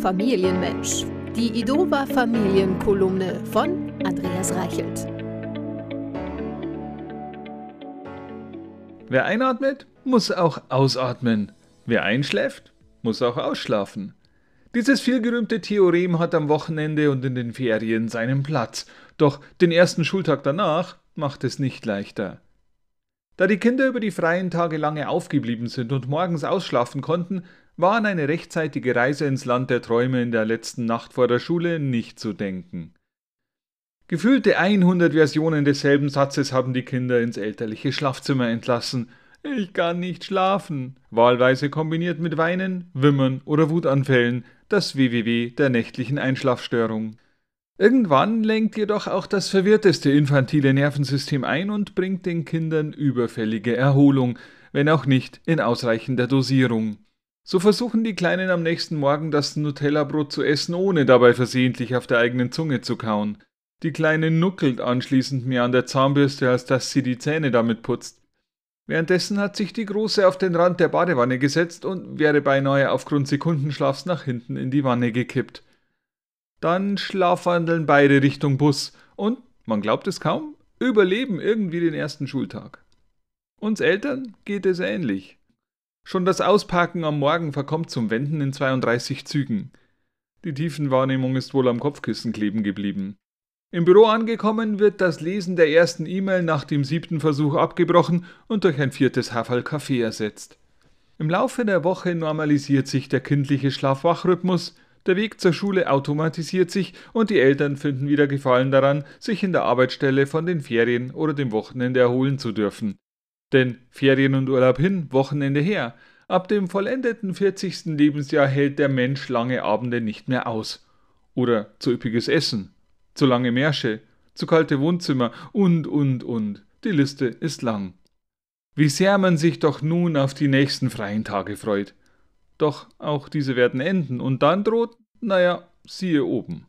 Familienmensch. Die Idova Familienkolumne von Andreas Reichelt. Wer einatmet, muss auch ausatmen. Wer einschläft, muss auch ausschlafen. Dieses vielgerühmte Theorem hat am Wochenende und in den Ferien seinen Platz, doch den ersten Schultag danach macht es nicht leichter. Da die Kinder über die freien Tage lange aufgeblieben sind und morgens ausschlafen konnten, war an eine rechtzeitige Reise ins Land der Träume in der letzten Nacht vor der Schule nicht zu denken. Gefühlte 100 Versionen desselben Satzes haben die Kinder ins elterliche Schlafzimmer entlassen. Ich kann nicht schlafen, wahlweise kombiniert mit Weinen, Wimmern oder Wutanfällen, das WWW der nächtlichen Einschlafstörung. Irgendwann lenkt jedoch auch das verwirrteste infantile Nervensystem ein und bringt den Kindern überfällige Erholung, wenn auch nicht in ausreichender Dosierung. So versuchen die Kleinen am nächsten Morgen das Nutella-Brot zu essen, ohne dabei versehentlich auf der eigenen Zunge zu kauen. Die Kleine nuckelt anschließend mehr an der Zahnbürste, als dass sie die Zähne damit putzt. Währenddessen hat sich die Große auf den Rand der Badewanne gesetzt und wäre beinahe aufgrund Sekundenschlafs nach hinten in die Wanne gekippt. Dann schlafwandeln beide Richtung Bus und, man glaubt es kaum, überleben irgendwie den ersten Schultag. Uns Eltern geht es ähnlich. Schon das Ausparken am Morgen verkommt zum Wenden in 32 Zügen. Die Tiefenwahrnehmung ist wohl am Kopfkissen kleben geblieben. Im Büro angekommen wird das Lesen der ersten E-Mail nach dem siebten Versuch abgebrochen und durch ein viertes Haferl Kaffee ersetzt. Im Laufe der Woche normalisiert sich der kindliche Schlaf-Wach-Rhythmus, der Weg zur Schule automatisiert sich und die Eltern finden wieder Gefallen daran, sich in der Arbeitsstelle von den Ferien oder dem Wochenende erholen zu dürfen. Denn Ferien und Urlaub hin, Wochenende her. Ab dem vollendeten 40. Lebensjahr hält der Mensch lange Abende nicht mehr aus. Oder zu üppiges Essen, zu lange Märsche, zu kalte Wohnzimmer und, und, und. Die Liste ist lang. Wie sehr man sich doch nun auf die nächsten freien Tage freut. Doch auch diese werden enden und dann droht, naja, siehe oben.